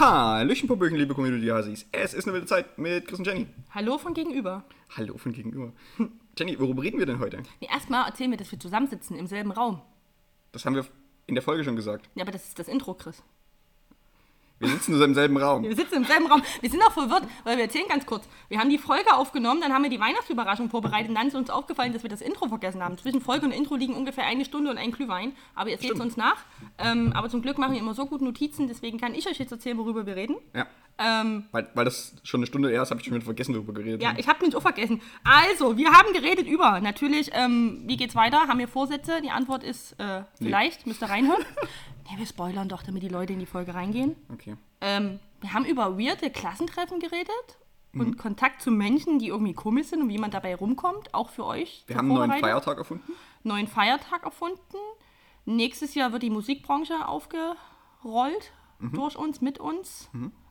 Hallöchen, Popöchen, liebe Community-Hasis. Es ist eine wilde Zeit mit Chris und Jenny. Hallo von gegenüber. Hallo von gegenüber. Jenny, worüber reden wir denn heute? Nee, erstmal erzählen wir, dass wir zusammensitzen im selben Raum. Das haben wir in der Folge schon gesagt. Ja, aber das ist das Intro, Chris. Wir sitzen nur im selben Raum. Wir sitzen im selben Raum. Wir sind auch verwirrt, weil wir erzählen ganz kurz. Wir haben die Folge aufgenommen, dann haben wir die Weihnachtsüberraschung vorbereitet und dann ist uns aufgefallen, dass wir das Intro vergessen haben. Zwischen Folge und Intro liegen ungefähr eine Stunde und ein Glühwein. Aber ihr seht es uns nach. Ähm, aber zum Glück machen wir immer so gut Notizen, deswegen kann ich euch jetzt erzählen, worüber wir reden. Ja. Ähm, Weil, weil das schon eine Stunde her ist, habe ich schon wieder vergessen, worüber geredet ja, ich habe mich auch vergessen. Also, wir haben geredet über, natürlich, ähm, wie geht's weiter? Haben wir Vorsätze? Die Antwort ist äh, vielleicht, müsst ihr reinhören. nee, wir spoilern doch, damit die Leute in die Folge reingehen. Okay. Ähm, wir haben über weirde Klassentreffen geredet und Kontakt zu Menschen, die irgendwie komisch sind und wie man dabei rumkommt, auch für euch. Wir haben einen neuen. Feiertag erfunden. Neuen Feiertag erfunden. Nächstes Jahr wird die Musikbranche aufgerollt durch uns, mit uns.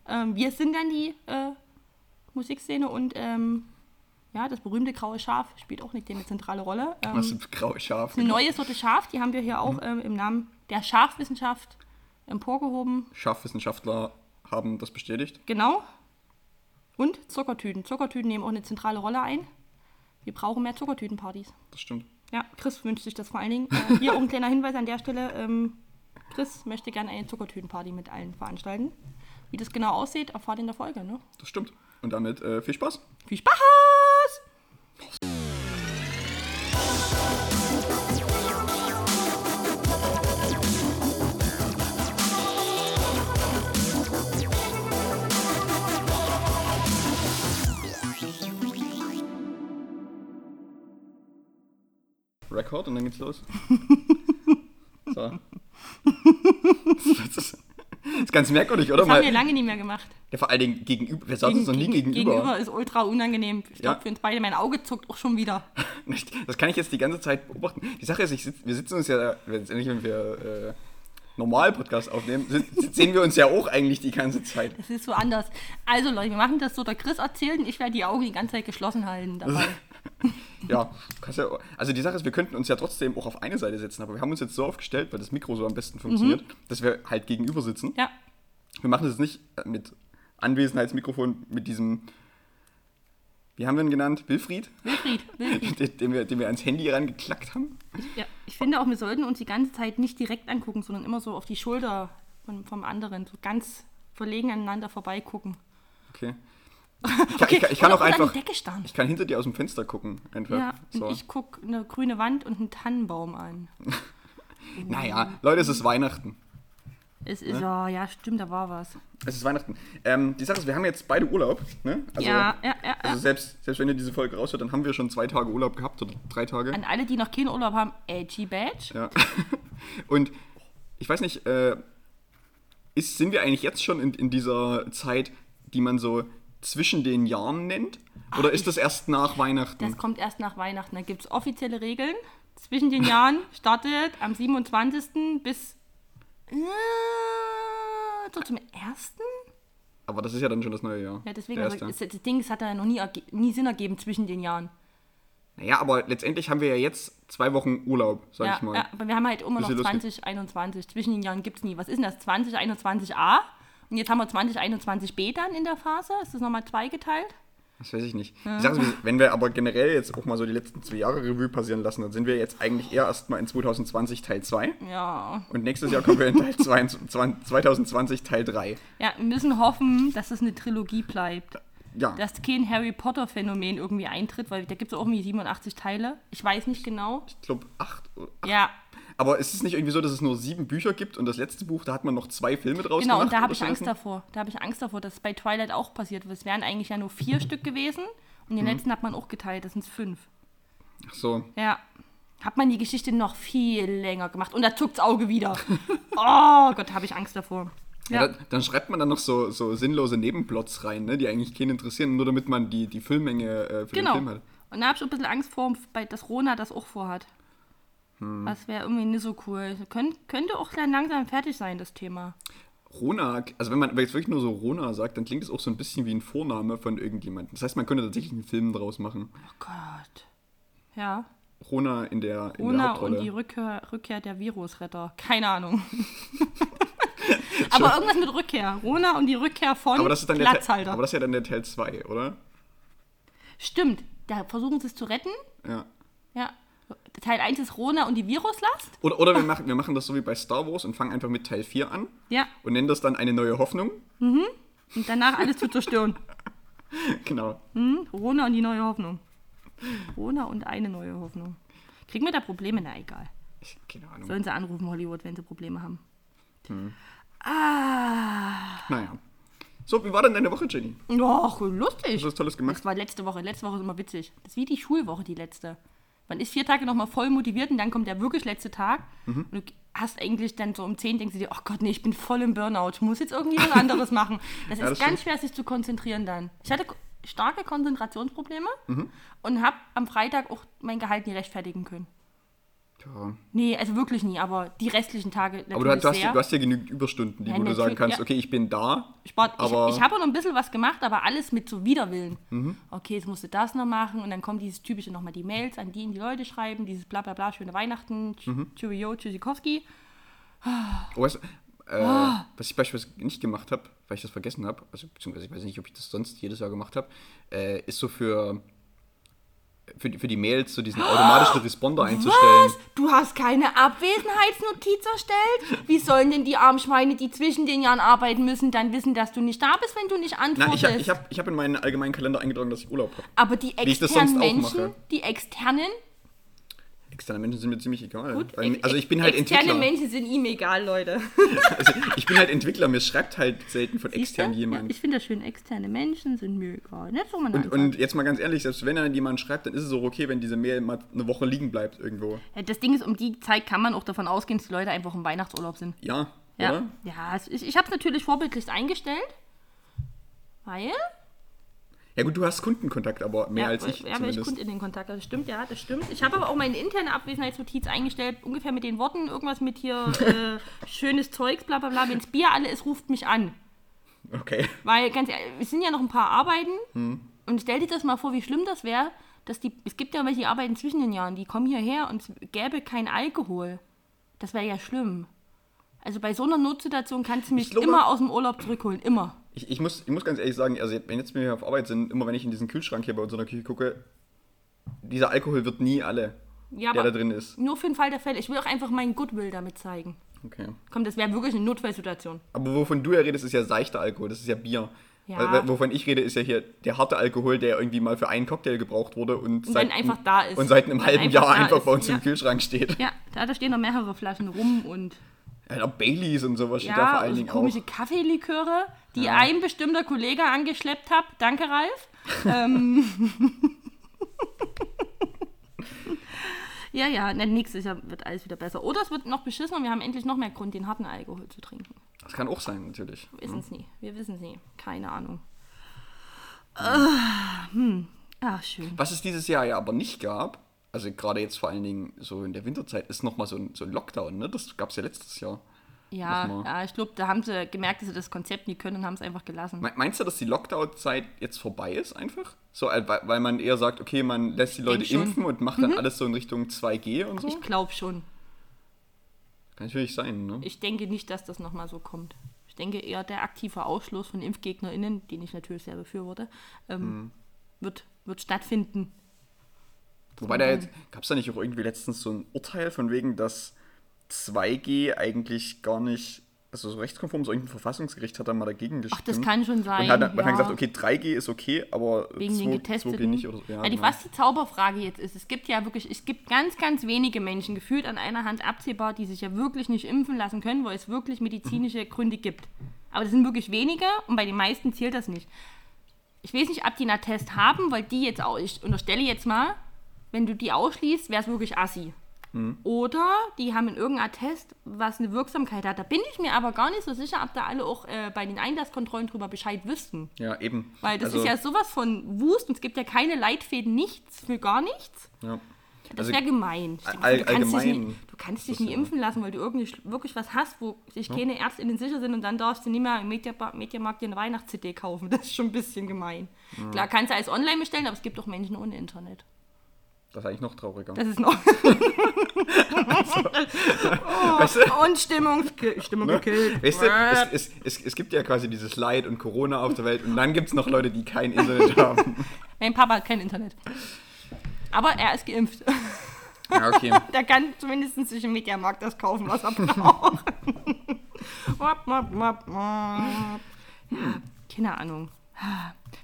Ähm, wir sind dann die äh, Musikszene und ähm, ja, das berühmte graue Schaf spielt auch nicht eine zentrale Rolle. Ähm, Was sind graue Schafe? eine neue Sorte Schaf, die haben wir hier auch ähm, im Namen der Schafwissenschaft emporgehoben. Schafwissenschaftler haben das bestätigt. Genau. Und Zuckertüten. Zuckertüten nehmen auch eine zentrale Rolle ein. Wir brauchen mehr Zuckertütenpartys. Das stimmt. Ja, Chris wünscht sich das vor allen Dingen. Äh, hier auch ein kleiner Hinweis an der Stelle. Ähm, Chris möchte gerne eine Zuckertütenparty mit allen veranstalten. Wie das genau aussieht, erfahrt ihr in der Folge. Ne? Das stimmt. Und damit äh, viel Spaß. Viel Spaß! Record und dann geht's los. so. Das ist, ganz merkwürdig, oder? Das haben wir lange nicht mehr gemacht. ja, vor allen Dingen gegenüber. Wir saßen uns noch nie Gegen- gegenüber. Gegenüber ist ultra unangenehm. Ich glaube, Ja. für uns beide, mein Auge zuckt auch schon wieder. Das kann ich jetzt die ganze Zeit beobachten. Die Sache ist, ich sitz, wir sitzen uns ja, letztendlich, wenn wir äh, normal Podcast aufnehmen, sehen wir uns ja auch eigentlich die ganze Zeit. Das ist so anders. Also Leute, wir machen das so, der Chris erzählt und ich werde die Augen die ganze Zeit geschlossen halten dabei. Ja, ja, also die Sache ist, wir könnten uns ja trotzdem auch auf eine Seite setzen, aber wir haben uns jetzt so aufgestellt, weil das Mikro so am besten funktioniert, dass wir halt gegenüber sitzen. Ja, Wir machen das jetzt nicht äh, mit Anwesenheitsmikrofon, mit diesem, wie haben wir ihn genannt? Wilfried? Wilfried, Wilfried. den, den, wir, den wir ans Handy rangeklackt haben. Ja, ich finde auch, wir sollten uns die ganze Zeit nicht direkt angucken, sondern immer so auf die Schulter von, vom anderen, so ganz verlegen aneinander vorbeigucken. Okay. Ich kann, ich ich kann auch einfach, ich kann hinter dir aus dem Fenster gucken. Einfach. Ja, so. und ich gucke eine grüne Wand und einen Tannenbaum an. Naja, Leute, es ist Weihnachten. Es ist, ja, ja, stimmt, da war was. Es ist Weihnachten. Ähm, die Sache ist, wir haben jetzt beide Urlaub. Ne? Also, ja, ja, ja, also selbst, selbst wenn ihr diese Folge raushört, dann haben wir schon zwei Tage Urlaub gehabt oder drei Tage. An alle, die noch keinen Urlaub haben, AG Badge. Ja. Und ich weiß nicht, äh, ist, sind wir eigentlich jetzt schon in, in dieser Zeit, die man so zwischen den Jahren nennt? Oder ist das erst nach Weihnachten? Das kommt erst nach Weihnachten. Da gibt es offizielle Regeln. Zwischen den Jahren startet am 27. bis äh, so zum 1. Aber das ist ja dann schon das neue Jahr. Ja, deswegen, Der also, das Ding das hat ja noch nie, nie Sinn ergeben zwischen den Jahren. Naja, aber letztendlich haben wir ja jetzt zwei Wochen Urlaub, sag Ja, ich mal. ja, aber wir haben halt immer noch Bisschen lustig. 2021. Zwischen den Jahren gibt es nie. Was ist denn das? 2021a? Und jetzt haben wir 2021b dann in der Phase. Ist das nochmal zweigeteilt? Das weiß ich nicht. Sache ist, wenn wir aber generell jetzt auch mal so die letzten zwei Jahre Revue passieren lassen, dann sind wir jetzt eigentlich eher erstmal in 2020 Teil 2. Ja. Und nächstes Jahr kommen wir in Teil 22 2020 Teil 3. Ja, wir müssen hoffen, dass es eine Trilogie bleibt. Ja, Dass kein Harry Potter-Phänomen irgendwie eintritt, weil da gibt es auch irgendwie 87 Teile. Ich weiß nicht genau. ich glaube 8. Ja, Aber ist es nicht irgendwie so, dass es nur sieben Bücher gibt und das letzte Buch, da hat man noch zwei Filme draus genau, gemacht? und da habe ich Angst davor. Da habe ich Angst davor, dass es bei Twilight auch passiert. Es wären eigentlich ja nur vier Stück gewesen und den letzten hat man auch geteilt, das sind fünf. Ach so. Ja. Hat man die Geschichte noch viel länger gemacht und da zuckt's Auge wieder. oh Gott, da habe ich Angst davor. Ja. Ja, da, dann schreibt man dann noch so, so sinnlose Nebenplots rein, ne, die eigentlich keinen interessieren, nur damit man die, die Füllmenge äh, für genau. den Film hat. Und da habe ich ein bisschen Angst vor, dass Rona das auch vorhat. Hm. Das wäre irgendwie nicht so cool. Könnt, könnte auch dann langsam fertig sein, das Thema. Rona, also wenn man jetzt wirklich nur so Rona sagt, dann klingt es auch so ein bisschen wie ein Vorname von irgendjemandem. Das heißt, man könnte tatsächlich einen Film draus machen. Oh Gott. Ja. Rona in der, in der Rona Hauptrolle. und die Rückkehr, Rückkehr der Virusretter. Keine Ahnung. Aber irgendwas mit Rückkehr. Rona und die Rückkehr von Aber das ist dann der Platzhalter. aber das ist ja dann der Teil 2, oder? Stimmt. Da versuchen sie es zu retten. Ja. Ja. Teil 1 ist Rona und die Viruslast. Oder, oder wir, machen, wir machen das so wie bei Star Wars und fangen einfach mit Teil 4 an Ja. und nennen das dann eine neue Hoffnung. Und danach alles zu zerstören. Genau. Hm? Rona und die neue Hoffnung. Rona und eine neue Hoffnung. Kriegen wir da Probleme? Na egal. Keine Ahnung. Sollen sie anrufen, Hollywood, wenn sie Probleme haben. Hm. Ah. Naja. So, wie war denn deine Woche, Jenny? Och, lustig. Hast du was Tolles gemacht? Das war letzte Woche. Letzte Woche ist immer witzig. Das ist wie die Schulwoche, die letzte. Man ist vier Tage nochmal voll motiviert und dann kommt der wirklich letzte Tag. Mhm. Und du hast eigentlich dann so um 10 denkst du dir, oh Gott, nee, ich bin voll im Burnout. Ich muss jetzt irgendwie was anderes machen. Das ist Ja, das ganz schwer, sich zu konzentrieren dann. Ich hatte starke Konzentrationsprobleme Mhm. und habe am Freitag auch mein Gehalt nie rechtfertigen können. Ja. Nee, also wirklich nie, aber die restlichen Tage Aber du, hast- du, hast, ja- du hast ja genügend Überstunden, die Ja, wo du sagen kannst, ja. okay, ich bin da. Aber- ich ich habe auch noch ein bisschen was gemacht, aber alles mit so Widerwillen. Mhm. Okay, jetzt musst du das noch machen und dann kommt dieses typische nochmal die Mails, an die die Leute schreiben, dieses bla bla bla, schöne Weihnachten, Mhm. Cheerio, Tschüssikowski. Oh, du, äh, Ah. Was ich beispielsweise nicht gemacht habe, weil ich das vergessen habe, also beziehungsweise ich weiß nicht, ob ich das sonst jedes Jahr gemacht habe, äh, ist so für, für, die- für die Mails so diesen automatischen Responder einzustellen. Was? Du hast keine Abwesenheitsnotiz erstellt? Wie sollen denn die Armschweine, die zwischen den Jahren arbeiten müssen, dann wissen, dass du nicht da bist, wenn du nicht Nein, antwortest? ich habe ich hab, ich hab in meinen allgemeinen Kalender eingetragen, dass ich Urlaub habe. aber die externen Menschen, die externen, Externe Menschen sind mir ziemlich egal. gut, weil, ex- also ich bin halt externe Entwickler. Menschen sind ihm egal, Leute. Also ich bin halt Entwickler, mir schreibt halt selten von extern? Ja, jemand. ich finde das schön, externe Menschen sind mir egal. Nicht man und, und jetzt mal ganz ehrlich, selbst wenn dann jemand schreibt, dann ist es auch okay, wenn diese Mail mal eine Woche liegen bleibt irgendwo. Ja, Das Ding ist, um die Zeit kann man auch davon ausgehen, dass die Leute einfach im Weihnachtsurlaub sind. Ja, Ja, oder? ja ich, ich habe es natürlich vorbildlich eingestellt, weil... Ja gut, du hast Kundenkontakt, aber mehr ja, als ich ja, weil ich. Kundinnenkontakt, das stimmt, ja, das stimmt. Ich habe aber auch meine interne Abwesenheitsnotiz eingestellt, ungefähr mit den Worten, irgendwas mit hier, äh, schönes Zeugs, bla bla bla, wenn es Bier alle ist, ruft mich an. Okay. Weil, ganz ehrlich, es sind ja noch ein paar Arbeiten Hm. und stell dir das mal vor, wie schlimm das wäre, dass die, es gibt ja welche, die arbeiten zwischen den Jahren, die kommen hierher und es gäbe kein Alkohol. Das wäre ja schlimm. Also bei so einer Notsituation kannst du mich Ich glaube- immer aus dem Urlaub zurückholen, immer. Ich, ich, muss, ich muss ganz ehrlich sagen, also wenn jetzt wir hier auf Arbeit sind, immer wenn ich in diesen Kühlschrank hier bei uns in der Küche gucke, dieser Alkohol wird nie alle, Ja, der da drin ist. nur für den Fall der Fälle. Ich will auch einfach meinen Goodwill damit zeigen. Okay. Komm, das wäre wirklich eine Notfallsituation. Aber wovon du ja redest, ist ja seichter Alkohol, das ist ja Bier. Ja. Weil- Wovon ich rede, ist ja hier der harte Alkohol, der irgendwie mal für einen Cocktail gebraucht wurde und, Und seit, einfach da ist. und seit einem halben einfach Jahr einfach bei uns ja. im Kühlschrank steht. Ja, da stehen noch mehrere Flaschen rum und Ja, auch Baileys und sowas steht da vor ja, allen Dingen komische auch. Kaffeeliköre, die ein bestimmter Kollege angeschleppt hat. Danke, Ralf. ähm. ja, ja, ne, Jahr wird alles wieder besser. Oder es wird noch beschissen und wir haben endlich noch mehr Grund, den harten Alkohol zu trinken. Das kann auch sein, natürlich. Wir wissen es nie. Wir wissen es nie. Keine Ahnung. Ah, hm. Ach, schön. Was es dieses Jahr ja aber nicht gab, also gerade jetzt vor allen Dingen so in der Winterzeit, ist nochmal so ein, so ein Lockdown, ne? Das gab es ja letztes Jahr. Ja, ja ich glaube, da haben sie gemerkt, dass sie das Konzept nie können und haben es einfach gelassen. Me- Meinst du, dass die Lockdown-Zeit jetzt vorbei ist einfach? So, äh, weil, weil man eher sagt, okay, man lässt die Leute. Mhm. impfen und macht dann alles so in Richtung 2G und so? Ich glaube schon. Kann natürlich sein, ne? Ich denke nicht, dass das nochmal so kommt. Ich denke eher, der aktive Ausschluss von ImpfgegnerInnen, den ich natürlich sehr befürworte, ähm, Mhm. wird, wird stattfinden. Wobei da jetzt, gab es da nicht auch irgendwie letztens so ein Urteil von wegen, dass 2G eigentlich gar nicht, also so rechtskonform, so irgendein Verfassungsgericht hat da mal dagegen gestimmt. Ach, das kann schon sein. Und hat, man ja. hat gesagt, okay, 3G ist okay, aber Wegen 2, den 2G Getesteten. nicht oder so. Ja, die, genau. was die Zauberfrage jetzt ist, es gibt ja wirklich, es gibt ganz, ganz wenige Menschen, gefühlt an einer Hand absehbar, die sich ja wirklich nicht impfen lassen können, weil es wirklich medizinische Gründe gibt. Aber das sind wirklich wenige und bei den meisten zählt das nicht. Ich weiß nicht, ob die einen Attest haben, weil die jetzt auch, ich unterstelle jetzt mal, wenn du die ausschließt, wäre es wirklich assi. Oder die haben in irgendeinem Attest, was eine Wirksamkeit hat. Da bin ich mir aber gar nicht so sicher, ob da alle auch äh, bei den Einlasskontrollen drüber Bescheid wüssten. Ja, eben. Weil das also, ist ja sowas von Wust und es gibt ja keine Leitfäden, nichts für gar nichts. Ja. Das Also, wäre gemein. All- du kannst dich allgemein nie, du kannst dich nie ja- impfen lassen, weil du irgendwie wirklich was hast, wo sich keine Ärztinnen sicher sind und dann darfst du nicht mehr im Mediamarkt, dir eine Weihnachts-CD kaufen. Das ist schon ein bisschen gemein. Klar, kannst du alles online bestellen, aber es gibt auch Menschen ohne Internet. Das ist eigentlich noch trauriger. Das ist noch. weißt du? Und Stimmung, Stimmung gekillt. Weißt du, es, es, es, es gibt ja quasi dieses Leid und Corona auf der Welt und dann gibt es noch Leute, die kein Internet haben. Mein Papa hat kein Internet. Aber er ist geimpft. Ja, okay. Der kann zumindest sich im Mediamarkt das kaufen, was er braucht. Ja, keine Ahnung.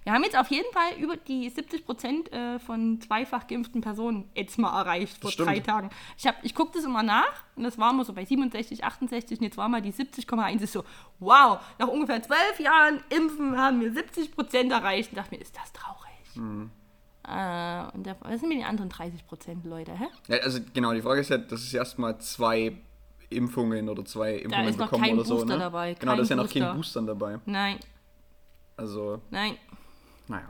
Wir haben jetzt auf jeden Fall über die 70 Prozent äh, von zweifach geimpften Personen jetzt mal erreicht vor stimmt. drei Tagen. Ich, hab- ich gucke das immer nach und das war immer so bei 67, 68 und jetzt war mal die 70,1. Ist so, wow, nach ungefähr zwölf Jahren Impfen haben wir 70 Prozent erreicht. Und dachte mir, ist das traurig. Mhm. Äh, und der, was sind mit den anderen 30 Prozent, Leute? Hä? Ja, also genau, die Frage ist ja, das ist erstmal zwei Impfungen oder zwei Impfungen ist noch bekommen kein oder so. Booster ne? dabei, Genau, da ist ja noch Booster. kein Booster dabei. Nein, Also, nein, naja.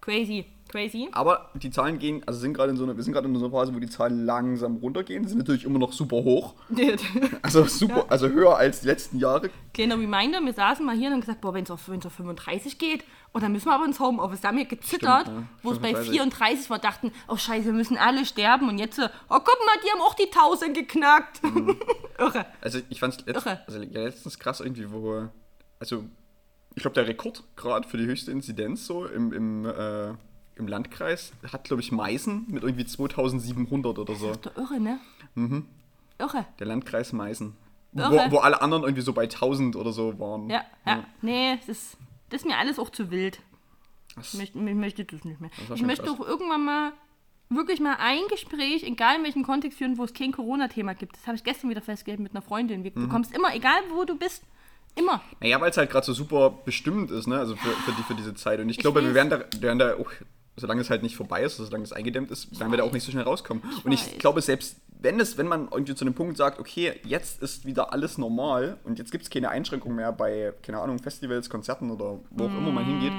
crazy, crazy. Aber die Zahlen gehen, also sind gerade in so einer, wir sind gerade in so einer Phase, wo die Zahlen langsam runtergehen. Sie sind natürlich immer noch super hoch. Also super, also höher als die letzten Jahre. Kleiner Reminder, wir saßen mal hier und haben gesagt, boah, wenn es auf, wenn's auf 35 geht, und dann müssen wir aber ins Homeoffice. Da haben wir gezittert, Stimmt, ja. wo es bei 35. 34 war, dachten, oh scheiße, wir müssen alle sterben. Und jetzt, oh guck mal, die haben auch die 1000 geknackt. Irre. Also ich fand es letzt, also, ja, letztens krass irgendwie, wo, also ich glaube der Rekordgrad für die höchste Inzidenz so im, im, äh, im Landkreis hat, glaube ich, Meißen mit irgendwie 2700 oder so. Doch irre, ne? Irre. Der Landkreis Meißen. Wo, Irre. wo alle anderen irgendwie so bei 1000 oder so waren. Ja, ja. Nee, das ist, das ist mir alles auch zu wild. Das- Ich möchte, ich möchte das nicht mehr. war Ich möchte krass. auch irgendwann mal wirklich mal ein Gespräch, egal in welchem Kontext führen, wo es kein Corona-Thema gibt. Das habe ich gestern wieder festgestellt mit einer Freundin. Mhm. Du bekommst immer, egal wo du bist, immer. Naja, weil es halt gerade so super bestimmt ist, ne? Also für, für, die, für diese Zeit. Und ich glaube, wir werden da, werden da auch, solange es halt nicht vorbei ist, solange es eingedämmt ist, werden wir da auch nicht so schnell rauskommen. Und ich weiß. glaube, selbst wenn es, wenn man irgendwie zu einem Punkt sagt, okay, jetzt ist wieder alles normal und jetzt gibt es keine Einschränkung mehr bei, keine Ahnung, Festivals, Konzerten oder wo auch immer man hingeht,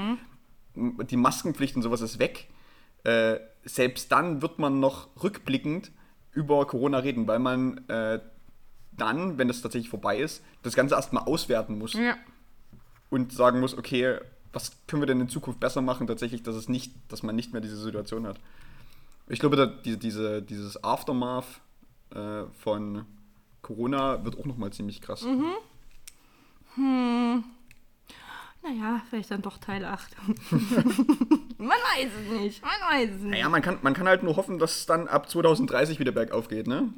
m- die Maskenpflicht und sowas ist weg, äh, selbst dann wird man noch rückblickend über Corona reden, weil man äh, dann, wenn das tatsächlich vorbei ist, das Ganze erstmal auswerten muss Ja. und sagen muss, okay, was können wir denn in Zukunft besser machen, tatsächlich, dass es nicht, dass man nicht mehr diese Situation hat. Ich glaube, da, die, diese, dieses Aftermath äh, von Corona wird auch nochmal ziemlich krass. Naja, vielleicht dann doch Teil 8. man weiß es nicht. Man weiß es nicht. Naja, man kann, man kann halt nur hoffen, dass es dann ab 2030 wieder bergauf geht, ne?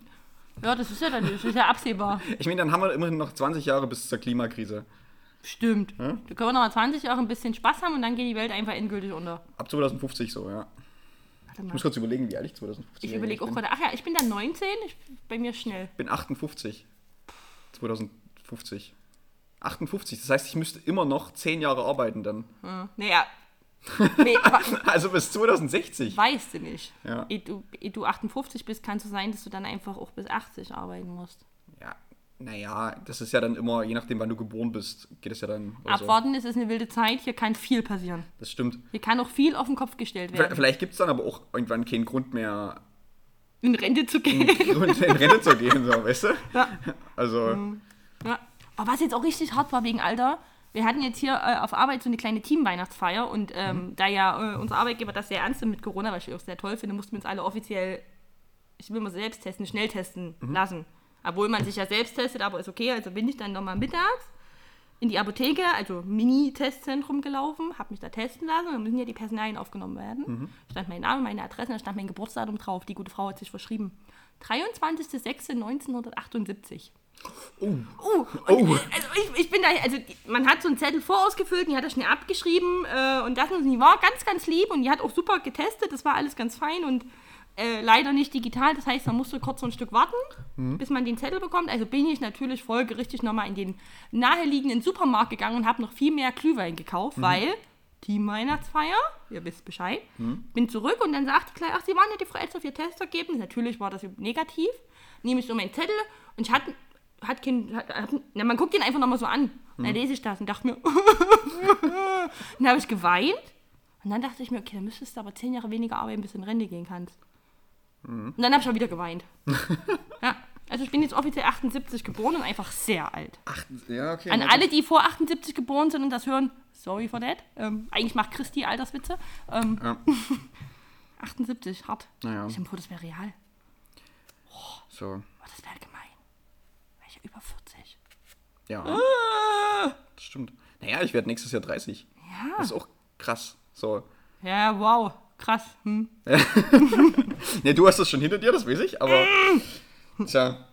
Ja, das ist ja dann das ist ja absehbar. Ich meine, dann haben wir immerhin noch 20 Jahre bis zur Klimakrise. Stimmt. Da können wir noch mal 20 Jahre ein bisschen Spaß haben und dann geht die Welt einfach endgültig unter. Ab 2050 so, ja. Ich muss kurz überlegen, wie alt ich 2050 Ich überlege auch bin. gerade, ach ja, ich bin dann 19, ich, bei mir schnell. Ich bin 58. 2050. 58, das heißt, ich müsste immer noch 10 Jahre arbeiten dann. Hm. Naja. Nee, Also bis 2060. weißt du nicht. Ja. Ehe du, ehe du 58 bist, kann es so sein, dass du dann einfach auch bis 80 arbeiten musst. Ja, naja, das ist ja dann immer, je nachdem, wann du geboren bist, geht es ja dann. oder so. Abwarten, es ist eine wilde Zeit, hier kann viel passieren. Das stimmt. Hier kann auch viel auf den Kopf gestellt werden, Vielleicht gibt es dann aber auch irgendwann keinen Grund mehr, in Rente zu gehen. Grund in Rente zu gehen, so, weißt du? Ja. Also, Ja. Aber was jetzt auch richtig hart war wegen Alter, wir hatten jetzt hier äh, auf Arbeit so eine kleine Team-Weihnachtsfeier und ähm, da ja äh, unser Arbeitgeber das sehr ernst nimmt mit Corona, was ich auch sehr toll finde, mussten wir uns alle offiziell, ich will mal selbst testen, schnell testen lassen. Obwohl man sich ja selbst testet, aber ist okay. Also bin ich dann nochmal mittags in die Apotheke, also Mini-Testzentrum gelaufen, habe mich da testen lassen und dann müssen ja die Personalien aufgenommen werden. Stand mein Name, meine Adresse, da stand mein Geburtsdatum drauf. Die gute Frau hat sich verschrieben. 23.06.1978. Uh, und, Oh. Also ich, ich bin da, also man hat so einen Zettel vorausgefüllt, die hat das schnell abgeschrieben äh, und das und die war ganz, ganz lieb und die hat auch super getestet, das war alles ganz fein und äh, leider nicht digital, das heißt, man musste kurz so ein Stück warten, bis man den Zettel bekommt. Also bin ich natürlich folgerichtig nochmal in den naheliegenden Supermarkt gegangen und habe noch viel mehr Glühwein gekauft, weil Team Weihnachtsfeier, ihr wisst Bescheid. Bin zurück und dann sagt die gleich, ach, Sie waren ja die Frau Elster für Testergebnis. Natürlich war das negativ. Nehme ich so meinen Zettel und ich hatte hat kein, hat, hat, na, man guckt ihn einfach nochmal so an. Und dann lese ich das und dachte mir, dann habe ich geweint. Und dann dachte ich mir, okay, dann müsstest du aber zehn Jahre weniger arbeiten, bis du in Rente gehen kannst. Und dann habe ich auch wieder geweint. ja, also ich bin jetzt offiziell 78 geboren und einfach sehr alt. ach, ja, okay. An alle, die vor 78 geboren sind und das hören, sorry for that. Ähm, eigentlich macht Christi Alterswitze. Ähm, Ja. 78, hart. Naja. Ich empfehle, das wäre real. So, Oh, das wäre gemein. Wäre ich ja über 40. ja, Ah. das stimmt. Naja, ich werde nächstes Jahr 30. Ja. Das ist auch krass. So. Ja, wow. Krass. Hm. Ne, du hast das schon hinter dir, das weiß ich, aber. Tja,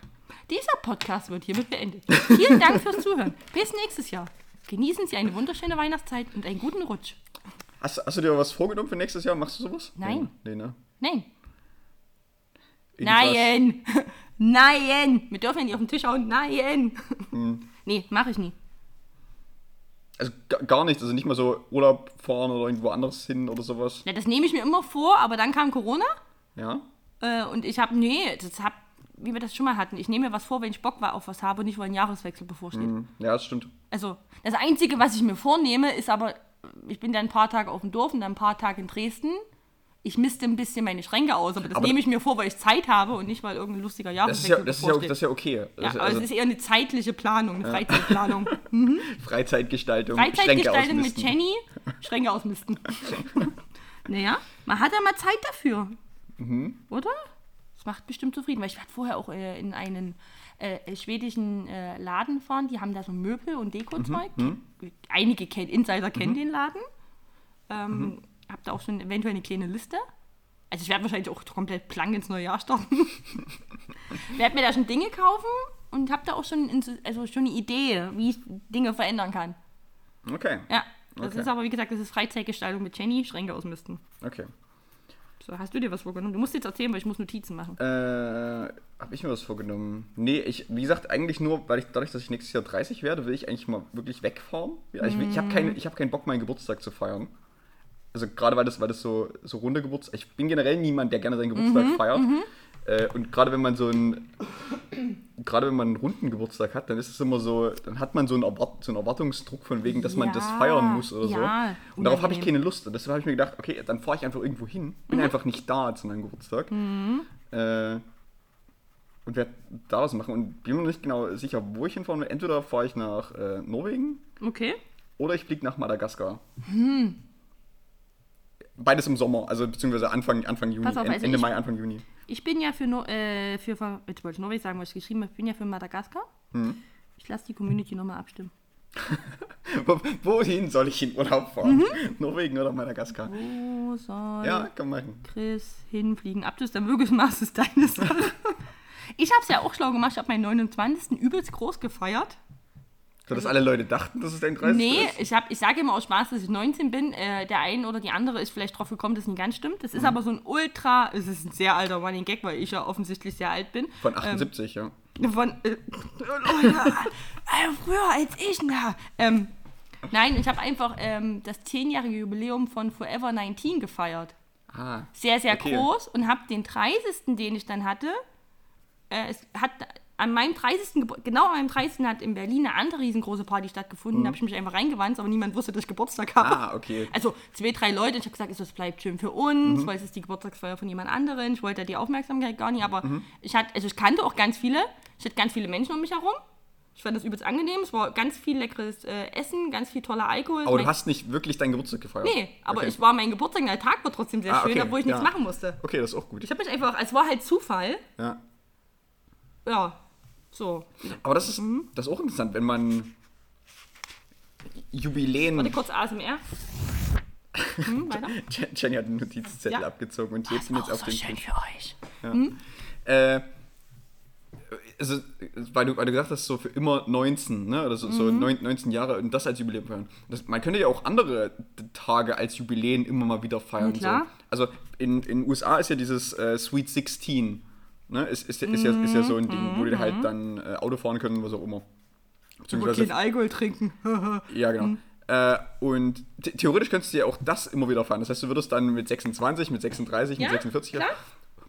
Dieser Podcast wird hiermit beendet. Vielen Dank fürs Zuhören. Bis nächstes Jahr. Genießen Sie eine wunderschöne Weihnachtszeit und einen guten Rutsch. hast, hast du dir was vorgenommen für nächstes Jahr? Machst du sowas? Nein. Nee, ne? Nein. Irgendwas- Nein. Nein. Wir dürfen ja nicht auf den Tisch hauen. Nein. Hm. Nee, mache ich nie. Also ga- gar nichts, also nicht mal so Urlaub fahren oder irgendwo anders hin oder sowas. Ja, das nehme ich mir immer vor, aber dann kam Corona Ja? äh, und ich habe, nee, das hab, wie wir das schon mal hatten, ich nehme mir was vor, wenn ich Bock war auf was habe und nicht, weil ein Jahreswechsel bevorsteht. Hm, Ja, das stimmt. Also, das Einzige, was ich mir vornehme, ist aber, ich bin dann ein paar Tage auf dem Dorf und dann ein paar Tage in Dresden. Ich misste ein bisschen meine Schränke aus, aber das Aber- nehme ich mir vor, weil ich Zeit habe und nicht, weil irgendein lustiger Das ist Jahreswechsel ja, das ist ja, das ist ja okay. ja, ist aber also es ist eher eine zeitliche Planung, eine Freizeitplanung. Freizeitgestaltung, Freizeitgestaltung mit. Jenny, Schränke ausmisten. naja, man hat ja mal Zeit dafür. Mhm. Oder? Das macht bestimmt zufrieden, weil ich werde vorher auch äh, in einen äh, schwedischen äh, Laden fahren. Die haben da so Möbel und Dekozeug. Mhm. Einige kennen, Insider kennen den Laden. Ähm, Mhm. Hab da auch schon eventuell eine kleine Liste. Also ich werde wahrscheinlich auch komplett blank ins neue Jahr starten. werde mir da schon Dinge kaufen und habe da auch schon, also schon eine Idee, wie ich Dinge verändern kann. Okay, Ja, das Okay. ist aber, wie gesagt, das ist Freizeitgestaltung mit Jenny, Schränke ausmisten. okay. So, hast du dir was vorgenommen? Du musst jetzt erzählen, weil ich muss Notizen machen. Äh, habe ich mir was vorgenommen? Nee, ich, wie gesagt, eigentlich nur, weil ich dadurch, dass ich nächstes Jahr 30 werde, will ich eigentlich mal wirklich wegfahren. Ich will- ich habe keine, ich hab keinen Bock, meinen Geburtstag zu feiern. Also gerade weil das, weil das so, so runde Geburtstag. Ich bin generell niemand, der gerne seinen Geburtstag feiert. Äh, und gerade wenn man so einen, gerade wenn man einen runden Geburtstag hat, dann ist es immer so, dann hat man so einen, Erwart so einen Erwartungsdruck von wegen, dass man das Ja, feiern muss oder ja, so. Und darauf habe ich keine Lust. Und deshalb habe ich mir gedacht, okay, dann fahre ich einfach irgendwo hin. Bin einfach nicht da zu meinem Geburtstag. Äh, und werde da was machen. Und bin mir nicht genau sicher, wo ich hinfahren will. Entweder fahre ich nach äh, Norwegen Okay. oder ich fliege nach Madagaskar. Beides im Sommer, also beziehungsweise Anfang, Anfang Juni, Pass auf, also Ende ich- Mai, Anfang Juni. Ich bin ja für, no äh, für, jetzt wollte ich Norwegen sagen, was ich geschrieben habe, ich bin ja für Madagaskar. Hm. Ich lasse die Community nochmal abstimmen. Wo- Wohin soll ich in Urlaub fahren? Mhm. Norwegen oder Madagaskar? Wo soll Ja, kann machen. Chris hinfliegen? Ab das dann wirklich machst, ist deine Sache. ich habe es ja auch schlau gemacht, ich habe meinen 29. übelst groß gefeiert. So, dass alle Leute dachten, dass es dein 30. Nee, ist? ich, hab, ich sage immer aus Spaß, dass ich 19 bin. Äh, der eine oder die andere ist vielleicht drauf gekommen, dass es nicht ganz stimmt. Mhm. Das ist aber so ein ultra, es ist ein sehr alter Running Gag, weil ich ja offensichtlich sehr alt bin. Von 78, ja. Ähm, von, äh, Leute, äh, früher als ich, na. Ähm, nein, ich habe einfach ähm, das 10-jährige Jubiläum von Forever 19 gefeiert. Ah, Sehr, sehr Okay. groß und habe den 30., den ich dann hatte, äh, es hat an meinem 30. Gebur genau an meinem 30. hat in Berlin eine andere riesengroße Party stattgefunden. Da habe ich mich einfach reingewandt, aber niemand wusste, dass ich Geburtstag habe. Mhm. Ah, okay. Mhm. Also zwei, drei Leute. Ich habe gesagt, es bleibt schön für uns, weil es ist die Geburtstagsfeier von jemand anderen. Ich wollte ja die Aufmerksamkeit gar nicht, aber Mhm. ich hatte, also ich kannte auch ganz viele. Ich hatte ganz viele Menschen um mich herum. Ich fand das übelst angenehm. Es war ganz viel leckeres äh, Essen, ganz viel toller Alkohol. aber du hast nicht wirklich deinen Geburtstag gefeiert? Nee, aber okay. ich war mein Geburtstag, der Tag war trotzdem sehr Ah, schön, okay, obwohl ich nichts ja. machen musste. Okay, das ist auch gut. Ich habe mich einfach, es war halt Zufall. Ja. Ja, so. Aber das ist, Mhm. das ist auch interessant, wenn man Jubiläen. Warte kurz ASMR. Hm, weiter. Jenny hat einen Notizzettel Ja. abgezogen und hebt ihn jetzt auf so den schön Tisch. für euch. Äh, also, weil du, weil du gesagt hast, so für immer 19, ne? Oder so, so Mhm. neun- 19 Jahre und das als Jubiläum feiern. Das, man könnte ja auch andere Tage als Jubiläen immer mal wieder feiern. Klar. So. Also in den USA ist ja dieses äh, Sweet 16. Ne? Ist, ist, ja- ist, ja, ist ja so ein Ding, wo die halt dann äh, Auto fahren können, was auch immer. Beziehungsweise kein Alkohol trinken. Ja, genau. Mhm. Äh, und the- theoretisch könntest du ja auch das immer wieder feiern. Das heißt, du würdest dann mit 26, mit 36, Ja, mit 46. klar.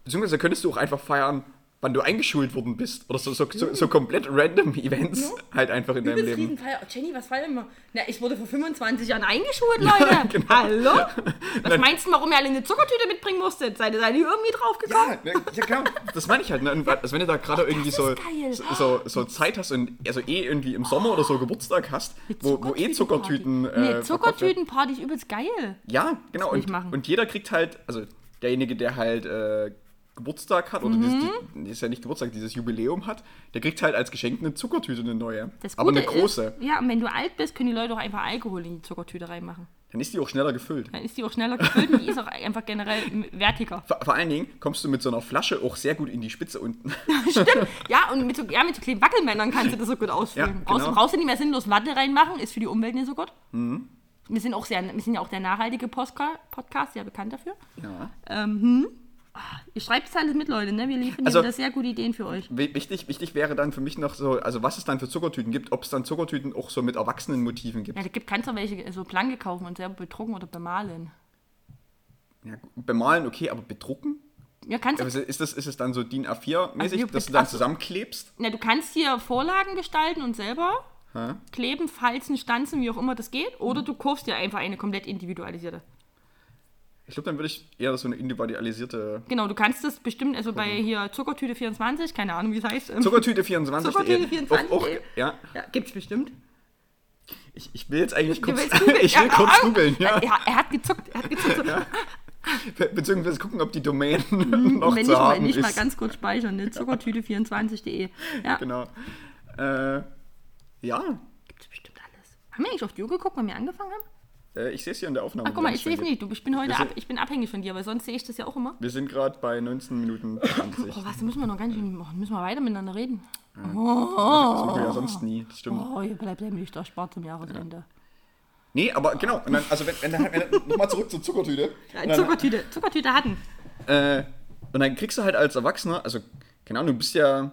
Beziehungsweise könntest du auch einfach feiern, wann du eingeschult worden bist. Oder so, so, so, so komplett random Events halt einfach in deinem Leben. Riesenfeier. Oh, Jenny, was feiern wir? Na, ich wurde vor 25 Jahren eingeschult, Leute. genau. Hallo? Was meinst du, warum ihr alle eine Zuckertüte mitbringen musstet? Seid ihr da irgendwie drauf gekommen? Ja, ne, ja, klar. Das meine ich halt. Ne? Also wenn du da gerade irgendwie so, so, so, Zeit hast und also eh irgendwie im Sommer oder so Geburtstag hast, wo, wo eh Zuckertüten. Nee, äh, werden. Zuckertütenparty ist übelst geil. Ja, genau. Und, und jeder kriegt halt, also derjenige, der halt äh, Geburtstag hat, oder Mhm. dieses, die, ist ja nicht Geburtstag, dieses Jubiläum hat, der kriegt halt als Geschenk eine Zuckertüte, eine neue. Aber eine große. Ist, ja, und wenn du alt bist, können die Leute auch einfach Alkohol in die Zuckertüte reinmachen. Dann ist die auch schneller gefüllt. Dann ist die auch schneller gefüllt und die ist auch einfach generell wertiger. Vor, vor allen Dingen kommst du mit so einer Flasche auch sehr gut in die Spitze unten. Stimmt. Ja, und mit so, ja, mit so kleinen Wackelmännern kannst du das so gut ausfüllen. Ja, brauchst, genau. brauchst du nicht mehr sinnlos Watte reinmachen, ist für die Umwelt nicht so gut. Wir sind auch sehr, wir sind ja auch der nachhaltige Postka Podcast, sehr bekannt dafür. Ja. Ähm, hm. Ah, Ihr schreibt es alles mit, Leute, ne? Wir liefern Also- also, da sehr gute Ideen für euch. Wi- Wichtig, wichtig wäre dann für mich noch so, also was es dann für Zuckertüten gibt, ob es dann Zuckertüten auch so mit erwachsenen Motiven gibt. Ja, da gibt kannst du welche so blanke kaufen und selber bedrucken oder bemalen. Ja, bemalen, okay, aber bedrucken? Ja, kannst du. Also ist, das, ist es dann so DIN A4-mäßig, Also, dass du dann so. zusammenklebst? Na, du kannst hier Vorlagen gestalten und selber Hä? kleben, falzen, stanzen, wie auch immer das geht. Oder du kaufst dir einfach eine komplett individualisierte. Ich glaube, dann würde ich eher so eine individualisierte Genau, du kannst das bestimmt, also bei hier Zuckertüte 24, keine Ahnung, wie es heißt. ähm, Zuckertüte 24. Zuckertüte 24. Auch, auch, ja, Ja, gibt's bestimmt. ich, ich will jetzt eigentlich kurz, ich will Ja, kurz ah, googeln, ja. ja. Er hat gezuckt, er hat gezuckt. So. Be beziehungsweise gucken, ob die Domain noch Wenn zu mal, haben nicht ist. mal ganz kurz speichern, ne? Zuckertüte24.de. Ja, Genau. Äh, ja, gibt's bestimmt alles. Haben wir eigentlich auf die Uhr geguckt, wann wir angefangen haben? Äh, ich sehe es hier in der Aufnahme. Ach, guck mal, ich sehe es nicht. Du, ich bin heute ab, ich bin abhängig von dir, weil sonst sehe ich das ja auch immer. Wir sind gerade bei 19 Minuten 20. Oh, was, da müssen wir noch ganz schön, oh, müssen wir weiter miteinander reden. Das machen wir ja sonst nie, das stimmt. Oh, ihr bleibt nämlich da spart zum Jahresende. Nee, aber genau, und dann, also wenn, wenn, wenn nochmal zurück zur Zuckertüte. Ja, dann, Zuckertüte, Zuckertüte hatten. Äh, und dann kriegst du halt als Erwachsener, also, keine Ahnung, du bist ja.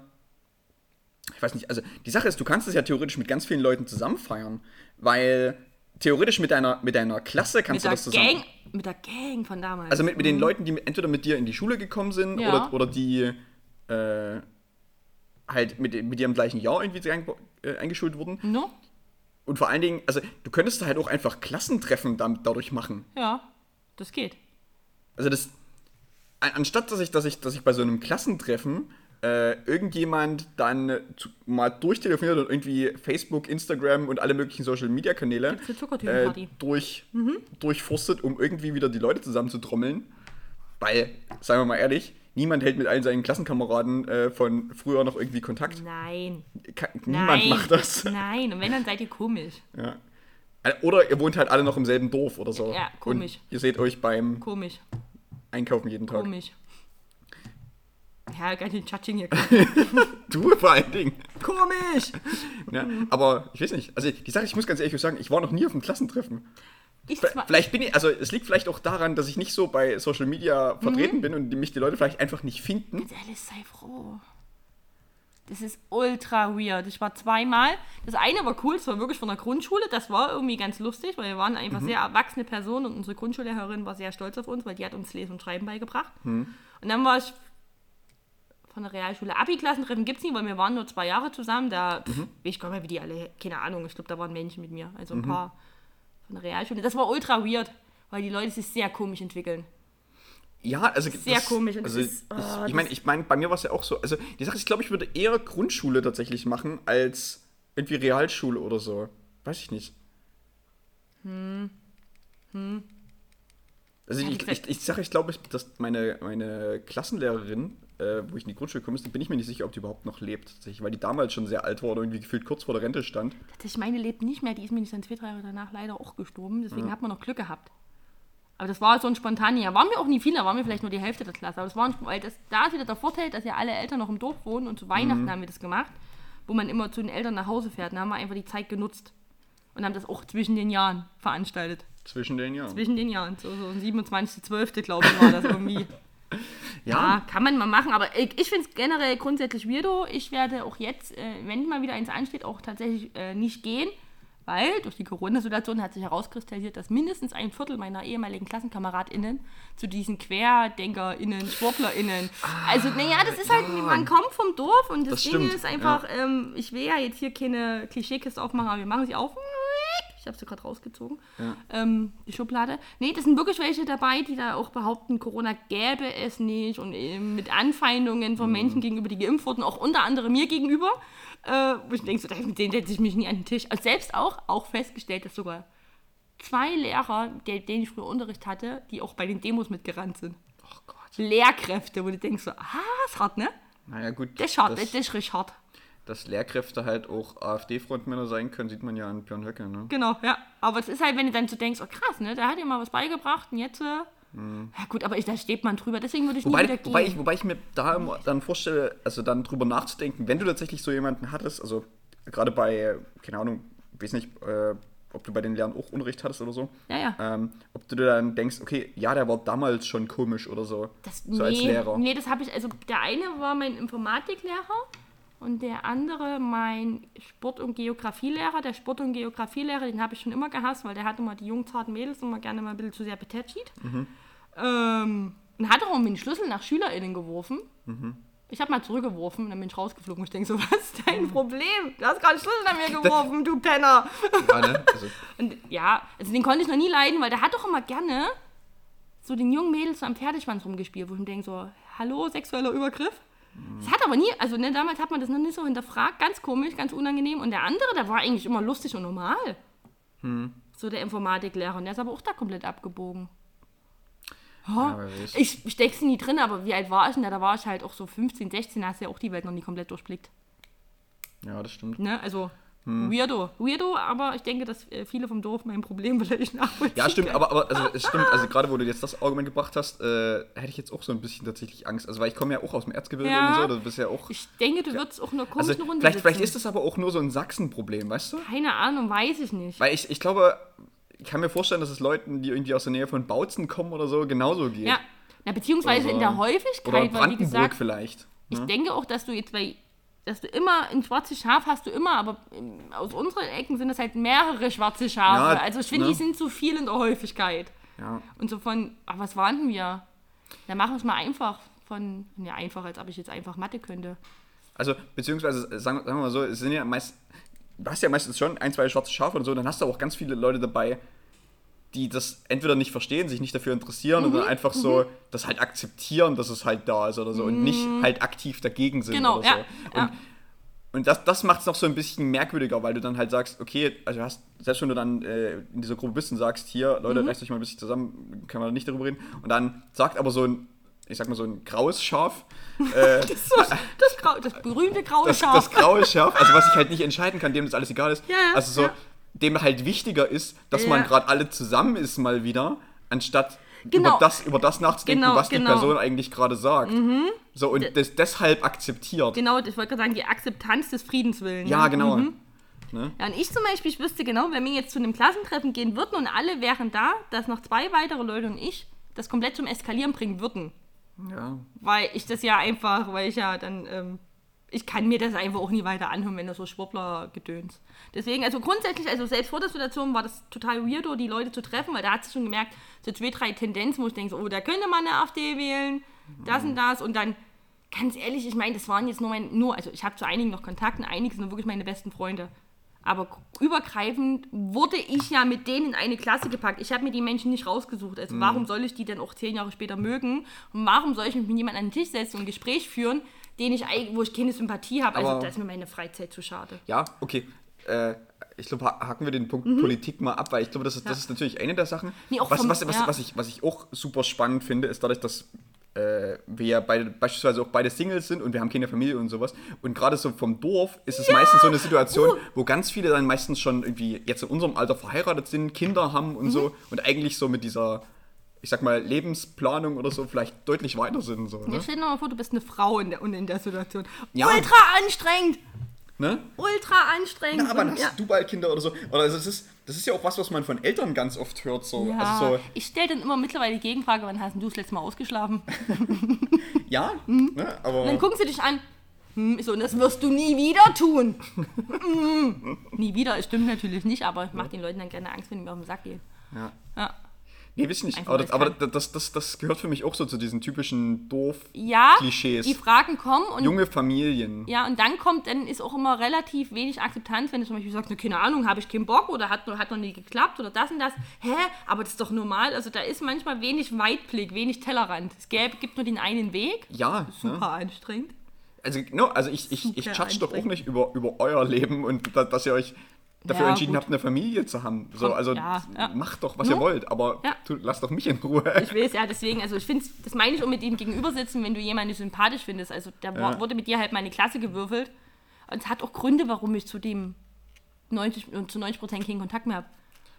Ich weiß nicht, also die Sache ist, du kannst es ja theoretisch mit ganz vielen Leuten zusammen feiern, weil theoretisch mit deiner, mit deiner Klasse Mit kannst du der das zusammen. Gang, mit der Gang von damals. Also mit, mit den Leuten, die mit- entweder mit dir in die Schule gekommen sind Ja. oder, oder die äh, halt mit, mit dir im gleichen Jahr irgendwie einge- äh, eingeschult wurden. no? Und vor allen Dingen, also du könntest halt auch einfach Klassentreffen damit, dadurch machen. Ja, das geht. Also das, an- anstatt dass ich, dass ich, dass ich bei so einem Klassentreffen äh, irgendjemand dann zu, mal durchtelefoniert und irgendwie Facebook, Instagram und alle möglichen Social Media Kanäle äh, durch, durchforstet, um irgendwie wieder die Leute zusammenzutrommeln. Weil, sagen wir mal ehrlich, niemand hält mit allen seinen Klassenkameraden äh, von früher noch irgendwie Kontakt. Nein. Ka niemand Nein. macht das. Nein, und wenn, dann seid ihr komisch. Ja. Äh, Oder ihr wohnt halt alle noch im selben Dorf oder so. Ja, komisch. Und ihr seht euch beim Komisch, Einkaufen jeden Tag. komisch. Ja, ganz schön Tschatsching hier. Du vor allen Dingen. komisch! Ja, aber ich weiß nicht. Also die Sache, ich muss ganz ehrlich sagen, ich war noch nie auf einem Klassentreffen. Ich Vielleicht bin ich, also es liegt vielleicht auch daran, dass ich nicht so bei Social Media Mhm. vertreten bin und mich die Leute vielleicht einfach nicht finden. Ganz ehrlich, sei froh. Das ist ultra weird. Ich war zweimal. Das eine war cool, das war wirklich von der Grundschule. Das war irgendwie ganz lustig, weil wir waren einfach sehr erwachsene Personen und unsere Grundschullehrerin war sehr stolz auf uns, weil die hat uns Lesen und Schreiben beigebracht. Und dann war ich von der Realschule. Abi-Klassentreffen gibt es nicht, weil wir waren nur zwei Jahre zusammen. Da, pff, ich komme wie die alle, keine Ahnung, ich glaube, da waren Menschen mit mir. Also ein paar von der Realschule. Das war ultra weird, weil die Leute sich sehr komisch entwickeln. Ja, also Sehr komisch und Also das ist- ich, oh, ich meine, ich mein, bei mir war es ja auch so. Also die Sache ist, ich glaube, ich würde eher Grundschule tatsächlich machen als irgendwie Realschule oder so. Weiß ich nicht. Also Ja, ich, ich, ich sage, ich glaube, dass meine, meine Klassenlehrerin, äh, wo ich in die Grundschule gekommen bin, bin ich mir nicht sicher, ob die überhaupt noch lebt. Tatsächlich, weil die damals schon sehr alt war oder irgendwie gefühlt kurz vor der Rente stand. Tatsächlich, meine lebt nicht mehr. Die ist mir nicht dann zwei, drei Jahre danach leider auch gestorben. Deswegen hat man noch Glück gehabt. Aber das war so ein spontaner. Waren wir auch nie viele, waren wir vielleicht nur die Hälfte der Klasse. Aber das war ein, weil das, da ist wieder der Vorteil, dass ja alle Eltern noch im Dorf wohnen und zu Weihnachten haben wir das gemacht, wo man immer zu den Eltern nach Hause fährt. Da haben wir einfach die Zeit genutzt und haben das auch zwischen den Jahren veranstaltet. Zwischen den Jahren. Zwischen den Jahren. So, so 27.12. glaube ich war das irgendwie. Ja, kann man mal machen, aber ich, ich finde es generell grundsätzlich weirdo. Ich werde auch jetzt, äh, wenn mal wieder eins ansteht, auch tatsächlich äh, nicht gehen, weil durch die Corona-Situation hat sich herauskristallisiert, dass mindestens ein Viertel meiner ehemaligen KlassenkameradInnen zu diesen QuerdenkerInnen, SchwurblerInnen, also naja, das ist halt, man kommt vom Dorf und das, Das Ding stimmt, ist einfach, ähm, ich will ja jetzt hier keine Klischeekiste aufmachen, aber wir machen sie auf. Ich habe sie gerade rausgezogen. Ähm, die Schublade. Nee, das sind wirklich welche dabei, die da auch behaupten, Corona gäbe es nicht und eben mit Anfeindungen von Menschen gegenüber, die geimpft wurden, auch unter anderem mir gegenüber. Äh, wo ich denke, so, mit denen setze ich mich nie an den Tisch. Und selbst auch, auch festgestellt, dass sogar zwei Lehrer, der, denen ich früher Unterricht hatte, die auch bei den Demos mitgerannt sind. Oh. Lehrkräfte, wo du denkst so, ah, ist hart, ne? Naja, gut. Das ist hart, das, das ist richtig hart. Dass Lehrkräfte halt auch AfD-Frontmänner sein können, sieht man ja an Björn Höcke, ne? Genau, ja. Aber es ist halt, wenn du dann so denkst, oh krass, ne, der hat dir mal was beigebracht und jetzt, äh, ja gut, aber ich, da steht man drüber, deswegen würde ich nie Wobei, wieder gehen. wobei, ich, wobei ich mir da immer dann vorstelle, also dann drüber nachzudenken, wenn du tatsächlich so jemanden hattest, also gerade bei, keine Ahnung, weiß nicht, äh, ob du bei den Lehrern auch Unrecht hattest oder so, ja, ja. ähm, ob du dir dann denkst, okay, ja, der war damals schon komisch oder so, Das, so als nee, Lehrer. Nee, das habe ich, also der eine war mein Informatiklehrer und der andere mein Sport- und Geografielehrer. Der Sport- und Geografielehrer, den habe ich schon immer gehasst, weil der hat immer die jungen, zarten Mädels immer gerne mal ein bisschen zu sehr betätschigt. Mhm. Ähm, und hat auch immer den Schlüssel nach SchülerInnen geworfen. Mhm. Ich habe mal zurückgeworfen und dann bin ich rausgeflogen. Ich denke so, was ist dein Problem? Du hast gerade Schlüssel nach mir geworfen, du Penner. Ja, ne? also, Und ja, also den konnte ich noch nie leiden, weil der hat doch immer gerne so den jungen Mädels so am Pferdeschwanz rumgespielt, wo ich mir denke so, hallo, sexueller Übergriff? Das hat aber nie, also ne, damals hat man das noch nicht so hinterfragt, ganz komisch, ganz unangenehm. Und der andere, der war eigentlich immer lustig und normal. So der Informatiklehrer, und der ist aber auch da komplett abgebogen. Ja, weiß. ich steck's nie drin, aber wie alt war ich denn da? Da war ich halt auch so 15, 16, da hast du ja auch die Welt noch nie komplett durchblickt. ja, das stimmt. Ne? Also, Hm. weirdo. Weirdo, aber ich denke, dass äh, viele vom Dorf mein Problem vielleicht nachvollziehen Ja, stimmt, aber, aber also, es stimmt, also gerade wo du jetzt das Argument gebracht hast, äh, hätte ich jetzt auch so ein bisschen tatsächlich Angst. Also, weil ich komme ja auch aus dem Erzgebirge Ja. und so, du bist ja auch. Ich denke, du würdest auch in einer Also, komischen Runde vielleicht, vielleicht ist das aber auch nur so ein Sachsen-Problem, weißt du? Keine Ahnung, weiß ich nicht. Weil ich, ich glaube, ich kann mir vorstellen, dass es Leuten, die irgendwie aus der Nähe von Bautzen kommen oder so, genauso geht. Ja, na, beziehungsweise Oder- in der Oder Häufigkeit, weil wie Brandenburg gesagt, vielleicht. ich Ne? denke auch, dass du jetzt bei, dass du immer ein schwarzes Schaf hast du immer, aber ähm, aus unseren Ecken sind es halt mehrere schwarze Schafe. Ja, also ich finde, ne? die sind zu viel in der Häufigkeit. Ja. Und so von, ach, was waren denn wir? Dann machen wir es mal einfach von, ja, einfach, als ob ich jetzt einfach Mathe könnte. Also, beziehungsweise, sagen, sagen wir mal so, es sind ja meist, du hast ja meistens schon ein, zwei schwarze Schafe und so, dann hast du auch ganz viele Leute dabei, die das entweder nicht verstehen, sich nicht dafür interessieren Mhm, oder einfach so das halt akzeptieren, dass es halt da ist oder so und nicht halt aktiv dagegen sind Mhm. Genau, oder ja, so. ja. Und, und das, das macht es noch so ein bisschen merkwürdiger, weil du dann halt sagst, okay, also hast, selbst wenn du dann äh, in dieser Gruppe bist und sagst, hier, Leute, Mhm. reißt euch mal ein bisschen zusammen, können wir nicht darüber reden. Und dann sagt aber so ein, ich sag mal so ein graues Schaf, äh, Das, das, grau, das berühmte graue das, Schaf. das graue Schaf, also was ich halt nicht entscheiden kann, dem das alles egal ist. Ja, also so, ja. Dem halt wichtiger ist, dass Ja. man gerade alle zusammen ist mal wieder, anstatt Genau. über, das, über das nachzudenken, Genau, was die genau. Mhm. Person eigentlich gerade sagt. So und das deshalb akzeptiert. Genau, ich wollte gerade sagen, die Akzeptanz des Friedenswillens. Ja, ne? genau. Mhm. Ne? Ja, und ich zum Beispiel, ich wüsste genau, wenn wir jetzt zu einem Klassentreffen gehen würden und alle wären da, dass noch zwei weitere Leute und ich das komplett zum Eskalieren bringen würden. Ja. Weil ich das ja einfach, weil ich ja dann, ähm, ich kann mir das einfach auch nie weiter anhören, wenn das so Schwurbler gedöns. Deswegen, also grundsätzlich, also selbst vor der Situation war das total weirdo, die Leute zu treffen, weil da hat sich schon gemerkt, so zwei, drei Tendenzen, wo ich denke, so, oh, da könnte man eine AfD wählen, das und das und dann, ganz ehrlich, ich meine, das waren jetzt nur mein, nur, also ich habe zu einigen noch Kontakt und einige sind wirklich meine besten Freunde. Aber übergreifend wurde ich ja mit denen in eine Klasse gepackt. Ich habe mir die Menschen nicht rausgesucht. Also warum soll ich die denn auch zehn Jahre später mögen? Und warum soll ich mich mit jemandem an den Tisch setzen und ein Gespräch führen, den ich, wo ich keine Sympathie habe? Also da ist mir meine Freizeit zu schade. Ja, okay. Äh, ich glaube, ha- haken wir den Punkt Politik mal ab, weil ich glaube, das ist, das Mhm. Ja. ist natürlich eine der Sachen. Nee, was, vom- was, was, ja. was, ich, was ich auch super spannend finde, ist dadurch, dass äh, wir ja beide, beispielsweise auch beide Singles sind und wir haben keine Familie und sowas. Und gerade so vom Dorf ist es meistens so eine Situation, Uh. wo ganz viele dann meistens schon irgendwie jetzt in unserem Alter verheiratet sind, Kinder haben und Mhm. so und eigentlich so mit dieser, ich sag mal, Lebensplanung oder so vielleicht deutlich weiter sind. So, ne? Jetzt stell dir mal vor, du bist eine Frau in der, und in der Situation. Ja. Ultra anstrengend! ne? Ultra anstrengend! Na, aber dann hast ja. du bald Kinder oder so. Oder also es ist, das ist ja auch was, was man von Eltern ganz oft hört. So. Ja, Also so, ich stelle dann immer mittlerweile die Gegenfrage, wann hast du das letzte Mal ausgeschlafen? ja, Mhm. ne, aber Und dann gucken sie dich an. Hm, ich so, und das wirst du nie wieder tun. Hm. nie wieder, es stimmt natürlich nicht, aber ich mache den Leuten dann gerne Angst, wenn die mir auf den Sack gehen. ja. Ja, Nee, weiß ich nicht. Aber, das, aber das, das, das gehört für mich auch so zu diesen typischen doof ja Klischees. die Fragen kommen und junge Familien. ja, und dann kommt, dann ist auch immer relativ wenig Akzeptanz, wenn du zum Beispiel sagst, na, keine Ahnung, habe ich keinen Bock oder hat, hat noch nie geklappt oder das und das. Hä? Aber das ist doch normal. Also da ist manchmal wenig Weitblick, wenig Tellerrand. Es gäbe, gibt nur den einen Weg. Ja, Super ne? anstrengend. also, no, also ich, ich, ich Super judge doch auch nicht über, über euer Leben und da, dass ihr euch dafür Ja, entschieden gut. habt, eine Familie zu haben. So, also ja, ja. macht doch, was No? ihr wollt, aber Ja. tu, lasst doch mich in Ruhe. Ich weiß, ja, deswegen, also ich finde, das meine ich auch mit ihm gegenüber sitzen, wenn du jemanden sympathisch findest. Also da wurde mit dir halt meine Klasse gewürfelt. Und es hat auch Gründe, warum ich zu dem 90 und zu 90 Prozent keinen Kontakt mehr habe.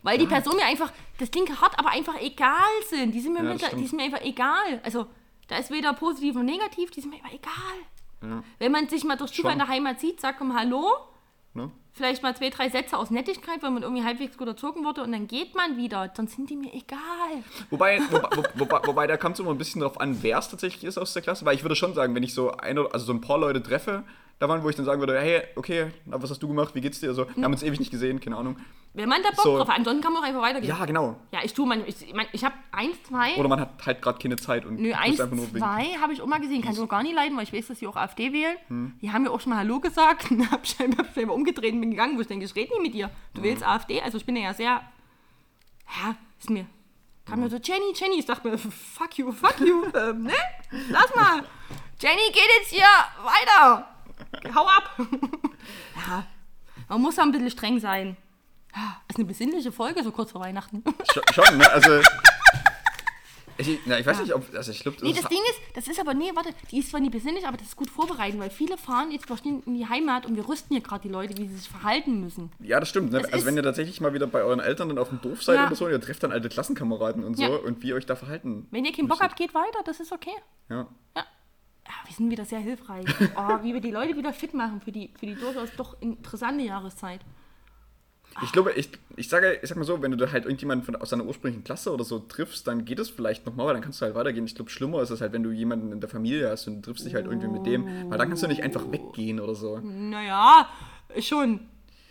Weil die Person mir einfach, das Ding hart, aber einfach egal sind. Die sind mir, mit, die sind mir einfach egal. Also da ist weder positiv noch negativ, die sind mir einfach egal. Wenn man sich mal durch Zufall in der Heimat sieht, sagt man Hallo, Ne? Vielleicht mal zwei, drei Sätze aus Nettigkeit, weil man irgendwie halbwegs gut erzogen wurde und dann geht man wieder. Dann sind die mir egal. Wobei, wobei, wo- wobei, wobei da kommt es immer ein bisschen darauf an, wer es tatsächlich ist aus der Klasse. Weil ich würde schon sagen, wenn ich so ein, also so ein paar Leute treffe, da waren, wo ich dann sagen würde, hey, okay, was hast du gemacht, wie geht's dir? Also, wir haben uns ewig nicht gesehen, keine Ahnung. Wenn man da Bock So. drauf hat, ansonsten kann man auch einfach weitergehen. Ja, genau. Ja, ich tue man, ich, ich, mein, ich habe eins, zwei, Oder man hat halt gerade keine Zeit und nö, eins, einfach nur zwei habe ich auch mal gesehen, kann ich auch gar nicht leiden, weil ich weiß, dass die auch AfD wählen. Hm. Die haben mir auch schon mal Hallo gesagt, und hab ich hab scheinbar umgedreht und bin gegangen, wo ich denke, ich rede nicht mit dir. Du wählst AfD, also ich bin ja sehr, ja, ist mir, kam mir so, Jenny, Jenny, ich dachte mir, fuck you, fuck you, ähm, ne, lass mal, Jenny geht jetzt hier weiter, hau ab. ja, man muss da ein bisschen streng sein. Ja, Ist eine besinnliche Folge, so kurz vor Weihnachten. Sch- Schon, ne? Also. Ich, na, ich weiß nicht, ob. Also, ich glaube, Nee, das Ding ist, das ist aber, nee, warte, die ist zwar nicht besinnlich, aber das ist gut vorbereiten, weil viele fahren jetzt wahrscheinlich in die Heimat und wir rüsten hier gerade die Leute, wie sie sich verhalten müssen. Ja, das stimmt. Ne? Das Also, wenn ihr tatsächlich mal wieder bei euren Eltern dann auf dem Dorf seid Ja. oder so, und ihr trefft dann alte Klassenkameraden und so Ja. und wie ihr euch da verhalten. Wenn ihr keinen Bock habt, geht weiter, das ist okay. Ja. Ja. Wir sind wieder sehr hilfreich. Oh, wie wir die Leute wieder fit machen für die, für die durchaus doch interessante Jahreszeit. Ich glaube, ich, ich sage, ich sag mal so, wenn du da halt irgendjemanden von, aus deiner ursprünglichen Klasse oder so triffst, dann geht es vielleicht nochmal, weil dann kannst du halt weitergehen. Ich glaube, schlimmer ist es halt, wenn du jemanden in der Familie hast und du triffst dich halt irgendwie mit dem, weil dann kannst du nicht einfach weggehen oder so. Naja, schon.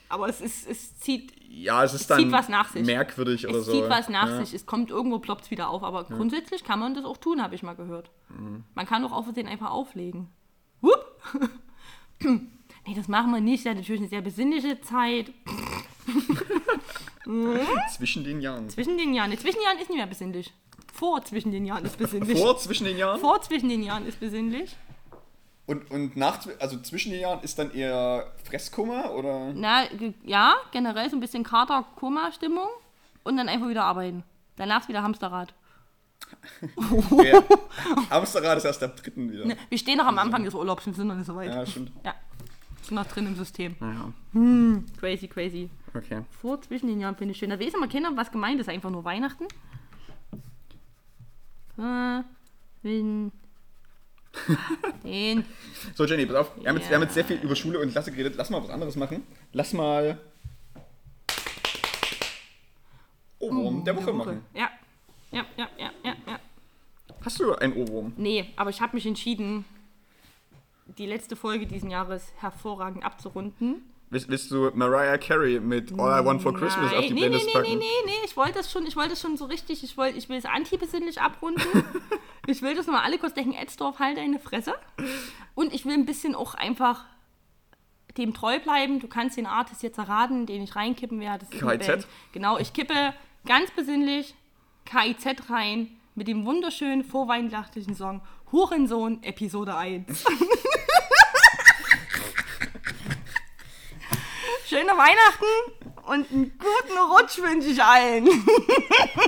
Aber es, ist, es zieht, Ja, es ist Es dann zieht was nach sich. merkwürdig oder es so. zieht was nach ja. sich. Es kommt irgendwo, ploppt es wieder auf. Aber grundsätzlich kann man das auch tun, habe ich mal gehört. Mhm. Man kann auch auf Versehen einfach auflegen. Hup. nee, das machen wir nicht. Das ist natürlich eine sehr besinnliche Zeit. Zwischen den Jahren. Zwischen den Jahren. Nee, zwischen den Jahren ist nicht mehr besinnlich. Vor zwischen den Jahren ist besinnlich. Vor zwischen den Jahren? Vor zwischen den Jahren ist besinnlich. Und, und nach, also zwischen den Jahren ist dann eher Fresskummer oder? Na, ja, generell so ein bisschen Kater-Koma-Stimmung. Und dann einfach wieder arbeiten. Danach ist wieder Hamsterrad. Ja. Amsterdam ist erst ab dritten wieder. Ne, Wir stehen noch am Anfang des Urlaubs, wir sind noch nicht so weit. Ja, stimmt. Ja, sind noch drin im System. Ja, Crazy, crazy. okay. Vor zwischen den Jahren finde ich schön. Da weiß immer keiner, was gemeint ist. Einfach nur Weihnachten. Äh, wenn- Den. So, Jenny, pass auf. Wir haben, jetzt, wir haben jetzt sehr viel über Schule und Klasse geredet. Lass mal was anderes machen. Lass mal Ohrwurm der Woche machen. Ja. Ja, ja, ja, ja, ja. Hast du einen Ohrwurm? Nee, aber ich habe mich entschieden, die letzte Folge diesen Jahres hervorragend abzurunden. Willst, willst du Mariah Carey mit All I Want for Christmas auf die nee, nee, Playlist nee, packen? nee, nee, nee, ich wollte das schon, ich wollte das schon so richtig, ich wollte, ich will es antibesinnlich abrunden. ich will das nochmal alle kurz denken, Edsdorf, halt deine Fresse. Und ich will ein bisschen auch einfach dem treu bleiben. Du kannst den Artist jetzt erraten, den ich reinkippen werde. KIZ? Genau, ich kippe ganz besinnlich KIZ rein mit dem wunderschönen vorweihnachtlichen Song Hurensohn Episode 1. Schöne Weihnachten und einen guten Rutsch wünsche ich allen.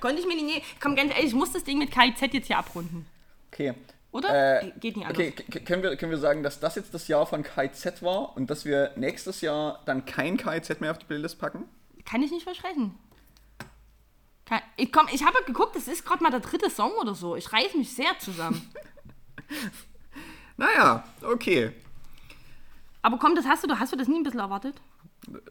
Konnte ich mir nicht. Komm, ganz ehrlich, ich muss das Ding mit KIZ jetzt hier abrunden. Okay. Oder? Äh, Geht nicht anders. Okay, können wir, können wir sagen, dass das jetzt das Jahr von KIZ war und dass wir nächstes Jahr dann kein KIZ mehr auf die Playlist packen? Kann ich nicht versprechen. Kann, ich komm, ich habe geguckt, das ist gerade mal der dritte Song oder so. Ich reiß mich sehr zusammen. Naja, okay. Aber komm, das hast du, hast du das nie ein bisschen erwartet?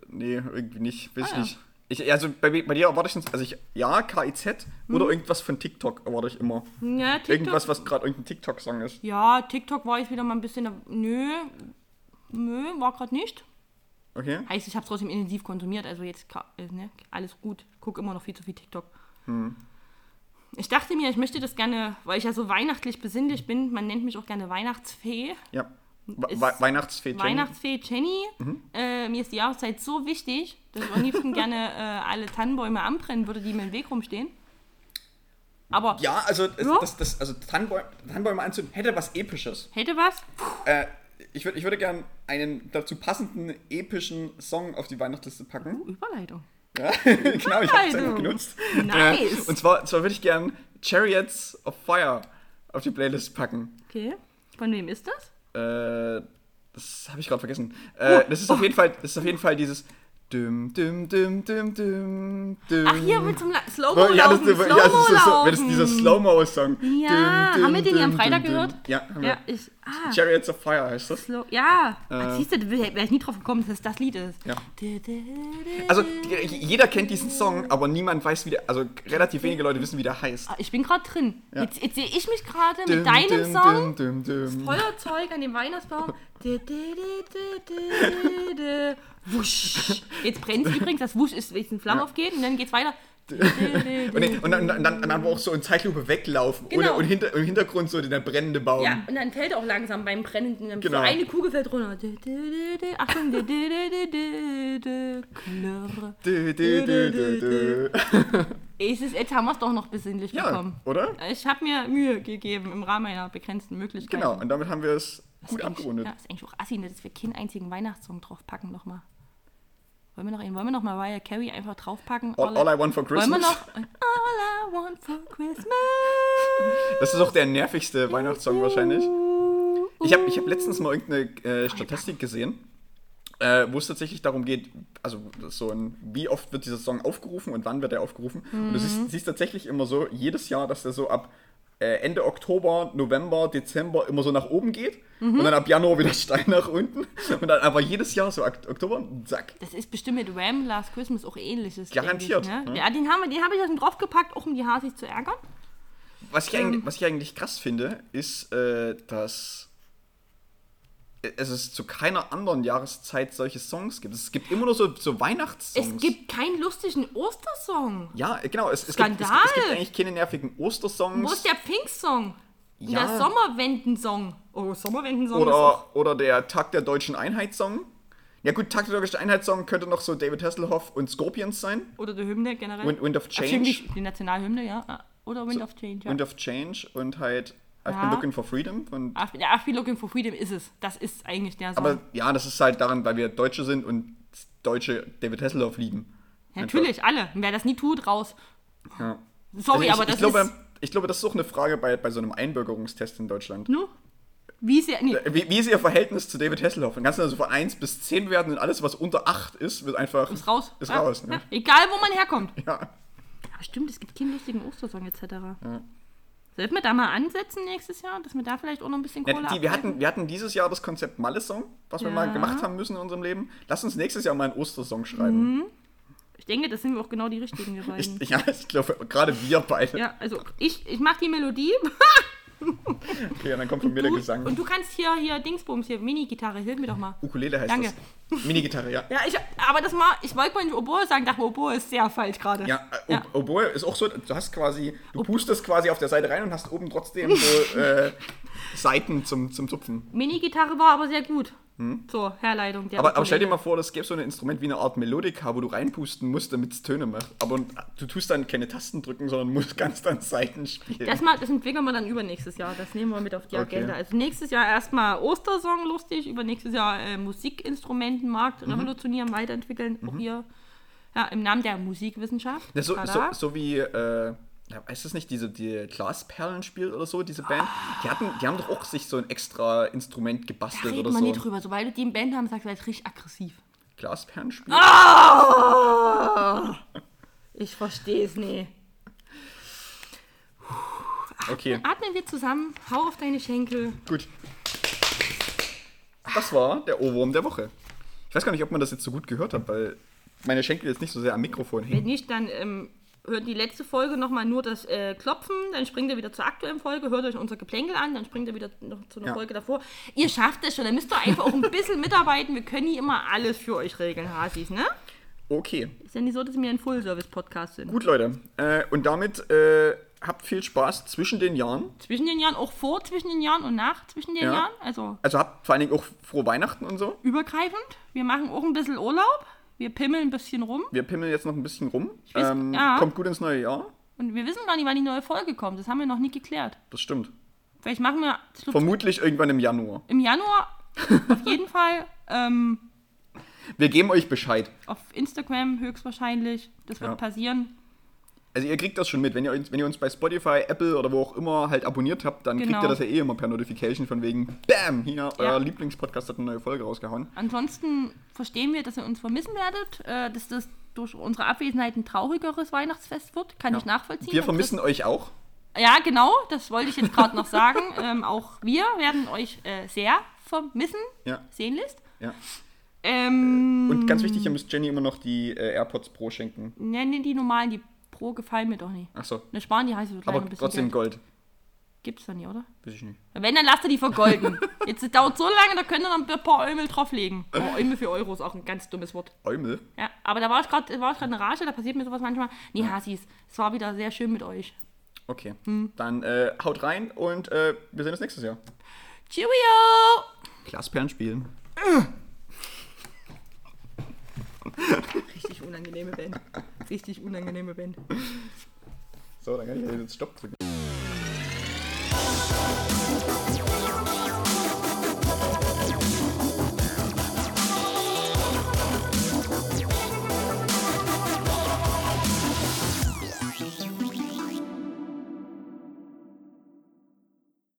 Nee, irgendwie nicht. Weiß Ah, ja. nicht. Ich, also bei, bei dir erwarte ich, sonst- also ich, ja, KIZ oder irgendwas von TikTok erwarte ich immer. Ja, TikTok. Irgendwas, was gerade irgendein TikTok-Song ist. Ja, TikTok war jetzt wieder mal ein bisschen. Nö. Nö, war gerade nicht. Okay? Heißt, ich habe es trotzdem intensiv konsumiert, also jetzt äh, ne, alles gut. Gucke immer noch viel zu viel TikTok. Ich dachte mir, ich möchte das gerne, weil ich ja so weihnachtlich besinnlich bin, man nennt mich auch gerne Weihnachtsfee. Ja. We Weihnachtsfee Jenny. Weihnachtsfee Jenny. Mhm. Äh, mir ist die Jahreszeit so wichtig, dass ich am liebsten gerne äh, alle Tannenbäume anbrennen würde, die mir im Weg rumstehen. Aber Ja, also, Ja. Das, das, also Tannenbäume, Tannenbäume anzünden hätte was Episches. hätte was? Äh, ich, würd, ich würde gern einen dazu passenden epischen Song auf die Weihnachtsliste packen. Überleitung. Ja, genau, ich habe es Überleitung. genutzt. Nice. Äh, und zwar, zwar würde ich gern Chariots of Fire auf die Playlist packen. Okay. Von wem ist das? Äh, das habe ich gerade vergessen. Äh, das ist auf jeden Fall, das ist auf jeden Fall dieses düm düm düm düm düm düm. Ach, hier mit zum Slow-Mo Oh, ja, das, laufen. ja, das ist so, Slow-Mo das dieser Slow-Mo-Song. Ja, haben wir den hier am Freitag düm. gehört? Ja, haben wir. Ja, ich. Ah, Chariots of Fire heißt das. Slow. Ja. Äh. Ah, siehst du, wäre ich nie drauf gekommen, dass das Lied ist. Ja. Also, jeder kennt diesen Song, aber niemand weiß, wie der, also relativ wenige Leute wissen, wie der heißt. Ah, Ich bin gerade drin. Ja. Jetzt, jetzt sehe ich mich gerade Düm, mit deinem düm, Song. düm, düm, düm. Feuerzeug an dem Weihnachtsbaum. Wusch. Jetzt brennt es übrigens. Das Wusch ist, wenn es in Flammen Ja. aufgeht und dann geht es weiter. Und, dann- und, dann, und, dann, und dann aber auch so in Zeitlupe weglaufen. Genau. Ohne, und hinter, im Hintergrund so der brennende Baum. Ja, und dann fällt er auch langsam beim Brennenden. Dann Genau. So eine Kugel fällt runter. Achtung. Es ist, jetzt haben wir es doch noch besinnlich Ja, bekommen. oder? Ich habe mir Mühe gegeben im Rahmen meiner begrenzten Möglichkeiten. Genau, und damit haben wir es Das gut abgerundet. Ja, ist eigentlich auch assi, ne, dass wir keinen einzigen Weihnachtssong draufpacken nochmal. Wollen wir noch, wollen wir noch mal Mariah Carey einfach draufpacken? All, all I Want for wollen wir Christmas. noch All I Want for Christmas? Das ist auch der nervigste Weihnachtssong wahrscheinlich. Ich habe ich hab letztens mal irgendeine äh, Statistik gesehen, äh, wo es tatsächlich darum geht, also so ein, wie oft wird dieser Song aufgerufen und wann wird er aufgerufen. Und du siehst, siehst tatsächlich immer so, jedes Jahr, dass der so ab Ende Oktober, November, Dezember immer so nach oben geht und dann ab Januar wieder steil nach unten. Und dann aber jedes Jahr so Ok- Oktober, zack. Das ist bestimmt mit Wham! Last Christmas auch ähnliches. Garantiert, Ich, ne? ja. Ja, den, habe ich schon draufgepackt, auch um die Hasis zu ärgern. Was ich, eigentlich, was ich eigentlich krass finde, ist, äh, dass es es zu keiner anderen Jahreszeit solche Songs gibt. Es gibt immer nur so, so Weihnachtssongs. Es gibt keinen lustigen Ostersong. Ja, genau. Es, es, gibt, es, es gibt eigentlich keine nervigen Ostersongs. Wo ist der Pink-Song? Ja. Der Sommerwenden-Song. Oh, Sommerwenden-Song ist oder, oder der Tag der deutschen Einheit-Song. Ja gut, Tag der deutschen Einheit-Song könnte noch so David Hasselhoff und Scorpions sein. Oder die Hymne generell. Wind, Wind of Ach, Change. die, die Nationalhymne, ja. Ah, Oder Wind of Change, ja. Wind of Change und halt I've Ja. been looking for freedom. Und, Ach, der Ach, Be Looking for Freedom ist es. Das ist eigentlich der Song. aber ja, das ist halt daran, weil wir Deutsche sind und Deutsche David Hasselhoff lieben. Natürlich, alle. Und wer das nie tut, raus. Ja. Sorry, Also aber ich, das ich glaube, ist... ich glaube, das ist auch eine Frage bei, bei so einem Einbürgerungstest in Deutschland. Nu? Wie ist er... Nee, Wie, wie ist Ihr Verhältnis zu David Hasselhoff? Dann kannst du also von 1 bis 10 bewerten und alles, was unter 8 ist, wird einfach. ist raus. Ist ja. raus, ne? Ja. Egal, wo man herkommt. Ja. Aber stimmt, es gibt keinen lustigen Ostersong etc. Sollten wir da mal ansetzen nächstes Jahr, dass wir da vielleicht auch noch ein bisschen Kohle Ja, die, wir, hatten, wir hatten dieses Jahr das Konzept Malle-Song, was wir Ja. mal gemacht haben müssen in unserem Leben. Lass uns nächstes Jahr mal einen Ostersong schreiben. Ich denke, das sind wir auch genau die richtigen, wir beiden. ich, ja, ich glaube, gerade wir beide. ja, also ich, ich mache die Melodie. Okay, dann kommt von mir der Du, Gesang. und du kannst hier, hier Dingsbums, hier Mini-Gitarre, hilf mir doch mal. Ukulele heißt Danke. das. Minigitarre, ja. Ja, ich, aber das mal, ich wollte mal nicht Oboe sagen, dachte Oboe ist sehr falsch gerade. Ja, äh, Ja. Ob- Oboe ist auch so, du hast quasi, du pustest quasi auf der Seite rein und hast oben trotzdem so äh, Seiten zum, zum Zupfen. Mini-Gitarre war aber sehr gut. So, Herleitung. Der Hm? Aber, aber stell dir mal vor, das gäbe so ein Instrument wie eine Art Melodika, wo du reinpusten musst, damit es Töne macht. Aber du tust dann keine Tasten drücken, sondern musst ganz dann Seiten spielen. Das, mal, das entwickeln wir dann übernächstes Jahr. Das nehmen wir mit auf die Okay. Agenda. Also nächstes Jahr erstmal Ostersong lustig, übernächstes Jahr äh, Musikinstrumentenmarkt Mhm. revolutionieren, weiterentwickeln. Auch hier ja, im Namen der Musikwissenschaft. Ja, so, so, so wie, äh, ist das nicht diese die Glasperlen spielt oder so, diese Band? Die, hatten, die haben doch auch sich so ein extra Instrument da gebastelt redet oder man so. nicht drüber. Sobald du die im Band haben, sagst du halt richtig aggressiv. Glasperlen spielt? Ah! Ich verstehe es nicht. Okay, Atmen wir zusammen, hau auf deine Schenkel. gut. Das war der Ohrwurm der Woche. Ich weiß gar nicht, ob man das jetzt so gut gehört hat, weil meine Schenkel jetzt nicht so sehr am Mikrofon hängen. Wenn nicht, dann ähm, hört die letzte Folge nochmal nur das äh, Klopfen, dann springt ihr wieder zur aktuellen Folge, hört euch unser Geplänkel an, dann springt ihr wieder noch zu einer Ja. Folge davor. Ihr schafft es schon, dann müsst ihr einfach auch ein bisschen mitarbeiten. Wir können nie immer alles für euch regeln, Hasis, ne? Okay, Ist ja nicht so, dass wir ein Full-Service-Podcast sind. gut, Leute. Äh, und damit äh, habt viel Spaß zwischen den Jahren. Zwischen den Jahren, auch vor zwischen den Jahren und nach zwischen den Ja. Jahren, also Also habt vor allen Dingen auch frohe Weihnachten und so. übergreifend. Wir machen auch ein bisschen Urlaub. Wir pimmeln ein bisschen rum. Wir pimmeln jetzt noch ein bisschen rum. weiß- Ähm, ja. Kommt gut ins neue Jahr. Und wir wissen gar nicht, wann die neue Folge kommt. Das haben wir noch nie geklärt. Das stimmt. Vielleicht machen wir Vermutlich irgendwann im Januar. im Januar. Auf jeden Fall. Ähm, Wir geben euch Bescheid. auf Instagram höchstwahrscheinlich. Das wird Ja. passieren. Also ihr kriegt das schon mit. Wenn ihr, uns, wenn ihr uns bei Spotify, Apple oder wo auch immer halt abonniert habt, dann kriegt Genau. ihr das ja eh immer per Notification von wegen BAM! Hier, euer Ja. Lieblingspodcast hat eine neue Folge rausgehauen. Ansonsten verstehen wir, dass ihr uns vermissen werdet, äh, dass das durch unsere Abwesenheit ein traurigeres Weihnachtsfest wird. Kann ich nachvollziehen. Wir vermissen euch auch. Ja, genau, das wollte ich jetzt gerade noch sagen. Ähm, auch wir werden euch äh, sehr vermissen, Ja, sehnlichst. ja. Ähm, Und ganz wichtig, ihr müsst Jenny immer noch die äh, AirPods Pro schenken. nennen die normalen, die Pro gefallen mir doch nicht. Achso. Eine sparen die heiße Aber ein bisschen trotzdem Geld. Gold. Gibt's da nicht, oder? Weiß ich nicht. Wenn, dann lasst ihr die vergolden. Jetzt das dauert so lange, da könnt ihr noch ein paar Eumel drauflegen. Oh, Eumel für Euro ist auch ein ganz dummes Wort. Eumel. Ja, aber da war ich gerade war ich gerade in Rage, da passiert mir sowas manchmal. Nee, Hasis, es war wieder sehr schön mit euch. Okay. Hm. Dann äh, haut rein und äh, wir sehen uns nächstes Jahr. Cheerio! Glasperlen spielen. Richtig unangenehme Band. Richtig unangenehme Band. So, dann kann ich jetzt Stopp drücken.